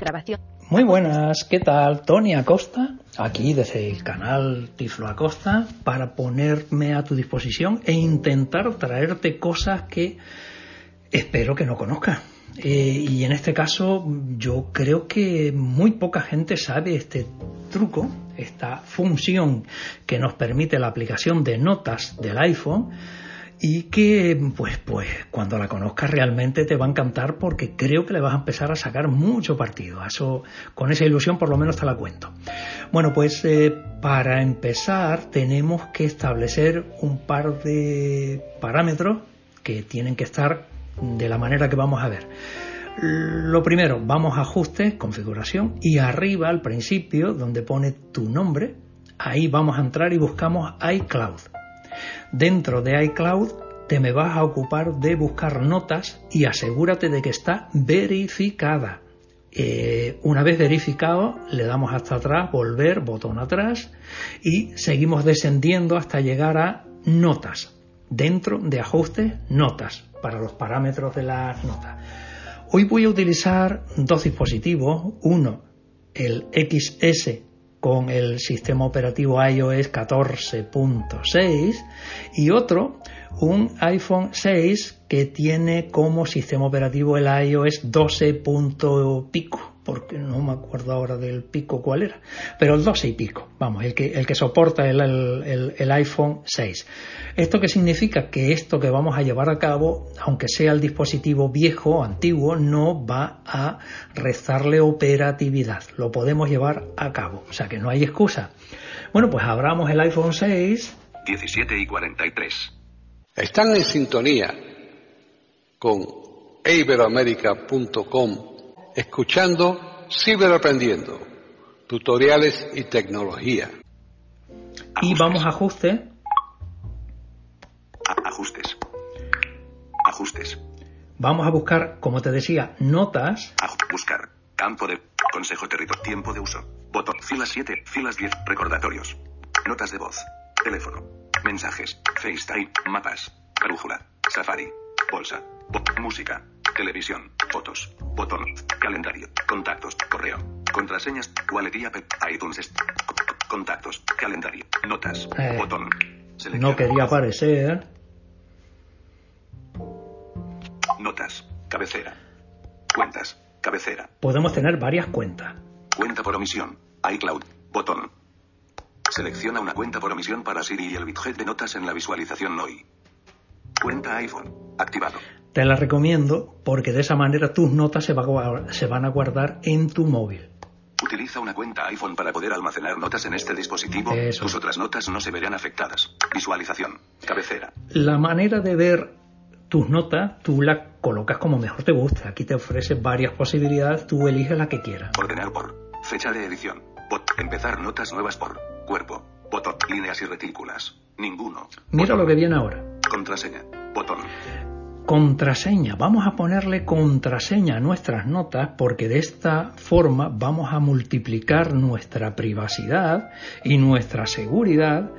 Grabación. Muy buenas, ¿qué tal? Tony Acosta, aquí desde el canal Tiflo Acosta, para ponerme a tu disposición e intentar traerte cosas que espero que no conozcas eh, y en este caso yo creo que muy poca gente sabe este truco, esta función que nos permite la aplicación de notas del iPhone y que pues pues cuando la conozcas realmente te va a encantar porque creo que le vas a empezar a sacar mucho partido. Eso con esa ilusión por lo menos te la cuento. Bueno, pues eh, para empezar tenemos que establecer un par de parámetros que tienen que estar de la manera que vamos a ver. Lo primero, vamos a ajustes, configuración y arriba al principio donde pone tu nombre, ahí vamos a entrar y buscamos iCloud. Dentro de iCloud te me vas a ocupar de buscar notas y asegúrate de que está verificada. Eh, una vez verificado, le damos hasta atrás, volver, botón atrás y seguimos descendiendo hasta llegar a notas. Dentro de ajustes, notas para los parámetros de las notas. Hoy voy a utilizar dos dispositivos, uno el XS con el sistema operativo iOS 14.6 y otro un iPhone 6 que tiene como sistema operativo el iOS 12. pico porque no me acuerdo ahora del pico cuál era, pero el 12 y pico, vamos, el que, el que soporta el, el, iPhone 6. ¿Esto qué significa? Que esto que vamos a llevar a cabo, aunque sea el dispositivo viejo o antiguo, no va a rezarle operatividad, lo podemos llevar a cabo, o sea que no hay excusa. Bueno, pues abramos el iPhone 6. 17 y 43. Están en sintonía con iberoamerica.com escuchando Ciberaprendiendo, tutoriales y tecnología. Y vamos a ajuste. ajustes. Ajustes. Vamos a buscar, como te decía, notas. buscar. Campo de consejo territorio. Tiempo de uso. Botón. Filas 7. Filas 10. Recordatorios. Notas de voz. Teléfono. Mensajes. FaceTime. Mapas. Brújula. Safari. Bolsa. música. Televisión. Fotos. Botón. Calendario. Contactos. Correo. Contraseñas. Y iTunes. Contactos. Calendario. Notas. Eh, botón. No quería aparecer. Notas. Cabecera. Cuentas. Cabecera. Podemos tener varias cuentas. Cuenta por omisión. iCloud. Botón. Selecciona una cuenta por omisión para Siri y el widget de notas en la visualización hoy. Cuenta iPhone. Activado. Te la recomiendo porque de esa manera tus notas se, van a guardar en tu móvil. Utiliza una cuenta iPhone para poder almacenar notas en este dispositivo. Tus otras notas no se verán afectadas. Visualización. Cabecera. La manera de ver tus notas, tú las colocas como mejor te guste. Aquí te ofrece varias posibilidades, tú eliges la que quieras. Ordenar por fecha de edición. Bot. Empezar notas nuevas por cuerpo. Botón. Líneas y retículas. Ninguno. Mira lo que viene ahora. Contraseña. Botón contraseña. Vamos a ponerle contraseña a nuestras notas porque de esta forma vamos a multiplicar nuestra privacidad y nuestra seguridad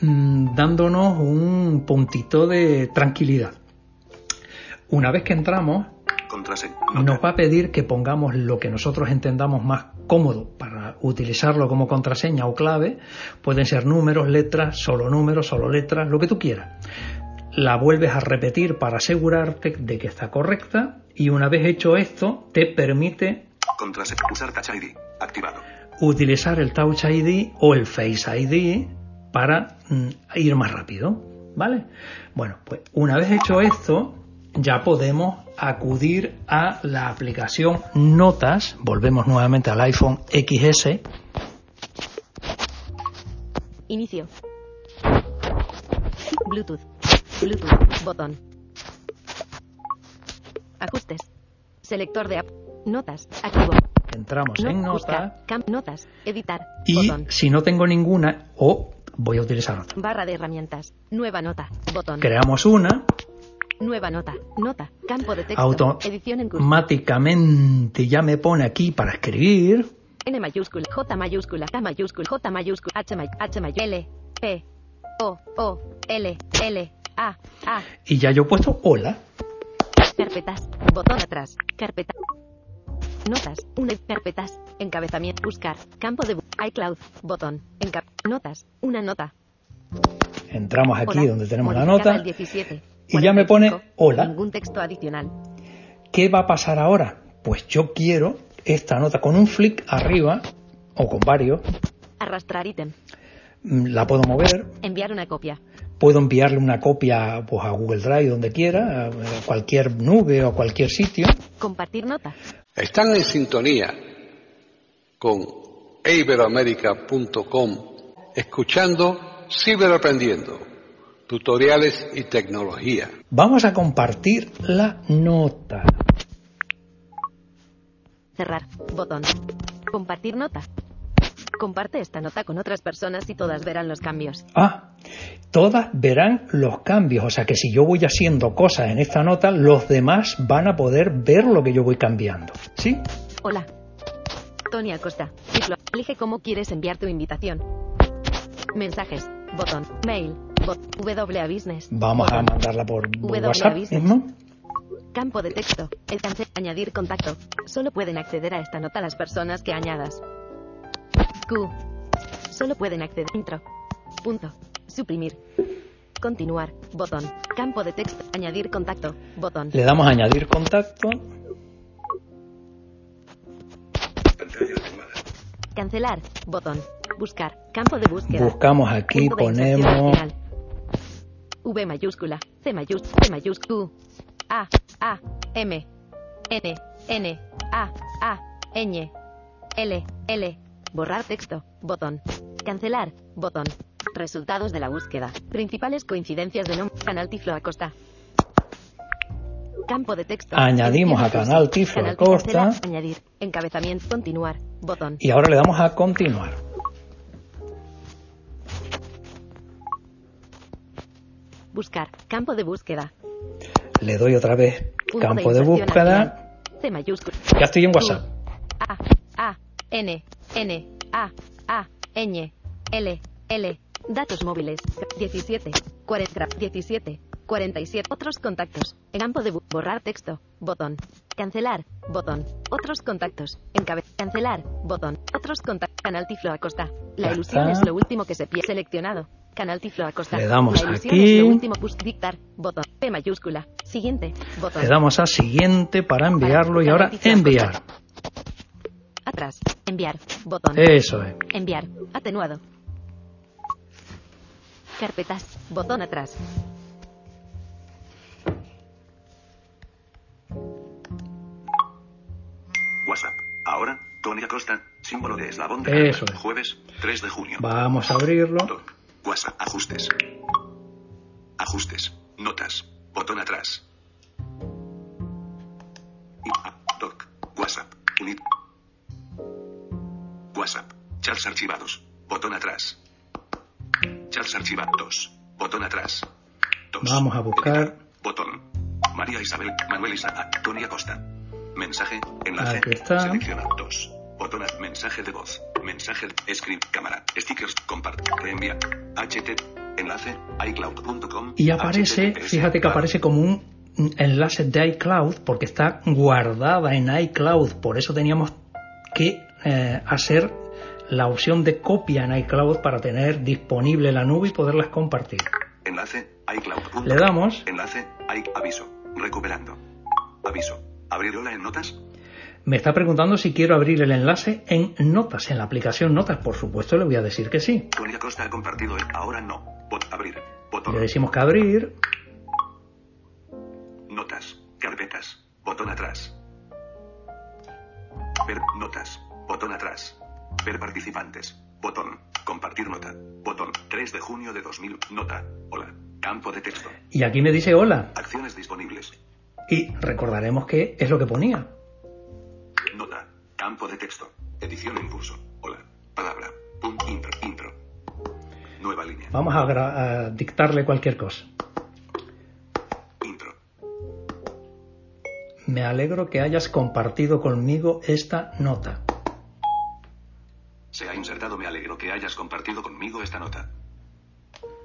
mm, dándonos un puntito de tranquilidad. Una vez que entramos, nos va a pedir que pongamos lo que nosotros entendamos más cómodo para utilizarlo como contraseña o clave. Pueden ser números, letras, solo números, solo letras, lo que tú quieras la vuelves a repetir para asegurarte de que está correcta y una vez hecho esto te permite usar Touch ID. Activado. Utilizar el Touch ID o el Face ID para mm, ir más rápido. ¿Vale? Bueno, pues una vez hecho esto, ya podemos acudir a la aplicación Notas. Volvemos nuevamente al iPhone XS. Inicio. Bluetooth. Bluetooth. Botón. Ajustes. Selector de app. Notas. Activo. Entramos No- en buscar. Notas. Editar. y Botón. si no tengo ninguna, o voy a utilizar otra. Barra de herramientas. Nueva nota. Botón. Creamos una, Nueva nota. Nota. Campo de texto. Edición en curso. automáticamente ya me pone aquí para escribir. N mayúscula. J mayúscula. K mayúscula. J mayúscula. H may- H may- L. P. O. O. L. L. A. A. Y ya yo he puesto hola. Carpetas. Botón atrás. Carpeta. Notas. Una. Carpetas. Encabezamiento. Buscar. Campo de iCloud. Botón. Enca Notas. Una nota. Entramos aquí Hola. donde tenemos la Modificada nota. el 17. Y ya me pone 45. hola. Ningún texto adicional. ¿Qué va a pasar ahora? Pues yo quiero esta nota con un flick arriba o con varios. Arrastrar ítem. mm, La puedo mover. Enviar una copia. Puedo enviarle una copia pues, a Google Drive donde quiera, a cualquier nube o a cualquier sitio. Compartir nota. Están en sintonía con iberoamérica.com escuchando Ciberaprendiendo, tutoriales y tecnología. Vamos a compartir la nota. Cerrar. Botón. Compartir nota. Comparte esta nota con otras personas y todas verán los cambios. Ah, todas verán los cambios, o sea que si yo voy haciendo cosas en esta nota, los demás van a poder ver lo que yo voy cambiando. ¿Sí? Hola. Tony Acosta. Elige cómo quieres enviar tu invitación. Mensajes. Botón. Mail. Bot. WA Business. Vamos a mandarla por W WhatsApp Business. mismo. Campo de texto. El cancel. Añadir contacto. Solo pueden acceder a esta nota las personas que añadas. Q. Solo pueden acceder. Intro. Punto. Suprimir. Continuar. Botón. Campo de texto. Añadir contacto. Botón. Le damos a añadir contacto. Cancelar. Botón. Buscar. Campo de búsqueda. Buscamos aquí, Punto ponemos. V mayúscula. C mayúscula. C mayúscula. A. A. M. N. N. A. A. Ñ. L. L. Borrar texto. Botón. Cancelar. Botón. Resultados de la búsqueda. Principales coincidencias de nombre. Canal Tiflo Acosta. Campo de texto. Añadimos a Canal. Tiflo Canal Acosta. Añadir. Encabezamiento. Continuar. Botón. y ahora le damos a continuar. Buscar. Campo de búsqueda. Le doy otra vez Punto campo de búsqueda. C mayúscula. Ya estoy en WhatsApp. A, A, N, N, A, A, Ñ, L, L. Datos móviles. 17, 40, 17, 47. Otros contactos. En campo de borrar texto. Botón. Cancelar. Botón. Otros contactos. Encabe. Cancelar. Botón. Otros contactos. Canal Tiflo Acosta. La Ya ilusión está. es lo último que se pierde. Seleccionado. Canal Tiflo Acosta. Le damos La ilusión aquí. es lo último. Dictar. Botón. P mayúscula. Siguiente. Botón. Le damos a siguiente para enviarlo y ahora enviar. Atrás. Enviar. Botón. Eso es. Enviar. Atenuado. Carpetas. Botón atrás. WhatsApp. Ahora, Tony Acosta, símbolo de eslabón de Eso es. Jueves, 3 de junio. Vamos a abrirlo. Doc. WhatsApp. Ajustes. Ajustes. Notas. Botón atrás. Ah, Doc. WhatsApp. Unit. WhatsApp. Chats archivados. Botón atrás. Chats archivados. Botón atrás. Dos. Vamos a buscar. Botón. María Isabel. Manuel Isaac. Tony Acosta. Mensaje. Enlace. Aquí está. Selecciona. Dos. Botón. Mensaje de voz. Mensaje. Script. Cámara. Stickers. Compart. Reenvía. HT. Enlace. iCloud.com. Y aparece, HTTPS, fíjate que aparece como un enlace de iCloud porque está guardada en iCloud. Por eso teníamos que eh, hacer la opción de copia en iCloud para tener disponible la nube y poderlas compartir. Enlace. iCloud.com. Le damos. Enlace. I. Aviso. Recuperando. Aviso. Abrir hola en notas. Me está preguntando si quiero abrir el enlace en Notas, en la aplicación Notas. Por supuesto, le voy a decir que sí. Costa ha compartido el ahora no. Bot abrir. Botón. Le decimos que abrir. Notas. Carpetas. Botón atrás. Ver notas. Botón atrás. Ver participantes. Botón. Compartir nota. Botón. 3 de junio de 2000. Nota. Hola. Campo de texto. Y aquí me dice hola. Acciones disponibles. Y recordaremos que es lo que ponía. Nota. Campo de texto. Edición en curso. Hola. Palabra. Punto. Intro. Intro. Nueva línea. Vamos a, a dictarle cualquier cosa. Intro. Me alegro que hayas compartido conmigo esta nota. Se ha insertado. Me alegro que hayas compartido conmigo esta nota.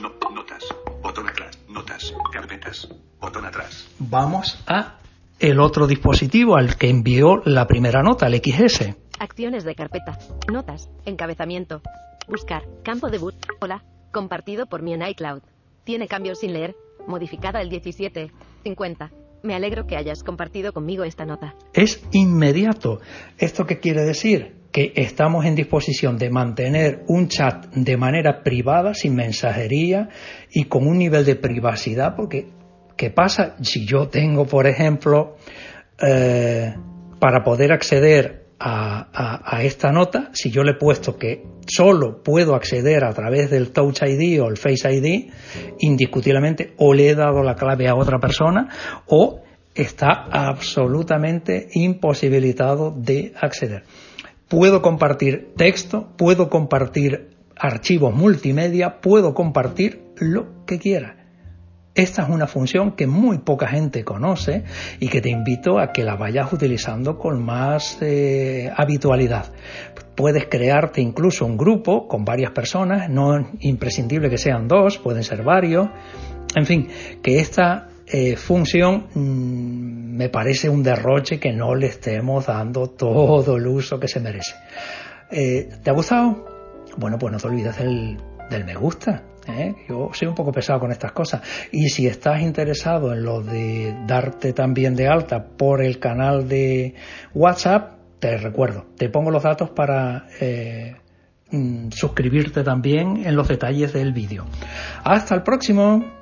No, notas. Botón atrás. Notas. Carpetas. Botón atrás. Vamos a el otro dispositivo al que envió la primera nota, el XS. Acciones de carpeta. Notas. Encabezamiento. Buscar. Campo de boot. Hola. Compartido por mí en iCloud. Tiene cambios sin leer. Modificada el 17. 50. Me alegro que hayas compartido conmigo esta nota. Es inmediato. ¿Esto qué quiere decir? Que estamos en disposición de mantener un chat de manera privada, sin mensajería y con un nivel de privacidad, porque ¿qué pasa si yo tengo, por ejemplo, eh, para poder acceder a, a- a esta nota, si yo le he puesto que solo puedo acceder a través del Touch ID o el Face ID, indiscutiblemente o le he dado la clave a otra persona o está absolutamente imposibilitado de acceder. Puedo compartir texto, puedo compartir archivos multimedia, puedo compartir lo que quiera. Esta es una función que muy poca gente conoce y que te invito a que la vayas utilizando con más eh, habitualidad. Puedes crearte incluso un grupo con varias personas, no es imprescindible que sean dos, pueden ser varios. En fin, que esta eh, función mm, me parece un derroche que no le estemos dando todo el uso que se merece. Eh, ¿Te ha gustado? Bueno, pues no te olvides del, del me gusta. ¿eh? Yo soy un poco pesado con estas cosas. Y si estás interesado en lo de darte también de alta por el canal de WhatsApp, te recuerdo, te pongo los datos para eh, mm, suscribirte también en los detalles del vídeo. Hasta el próximo.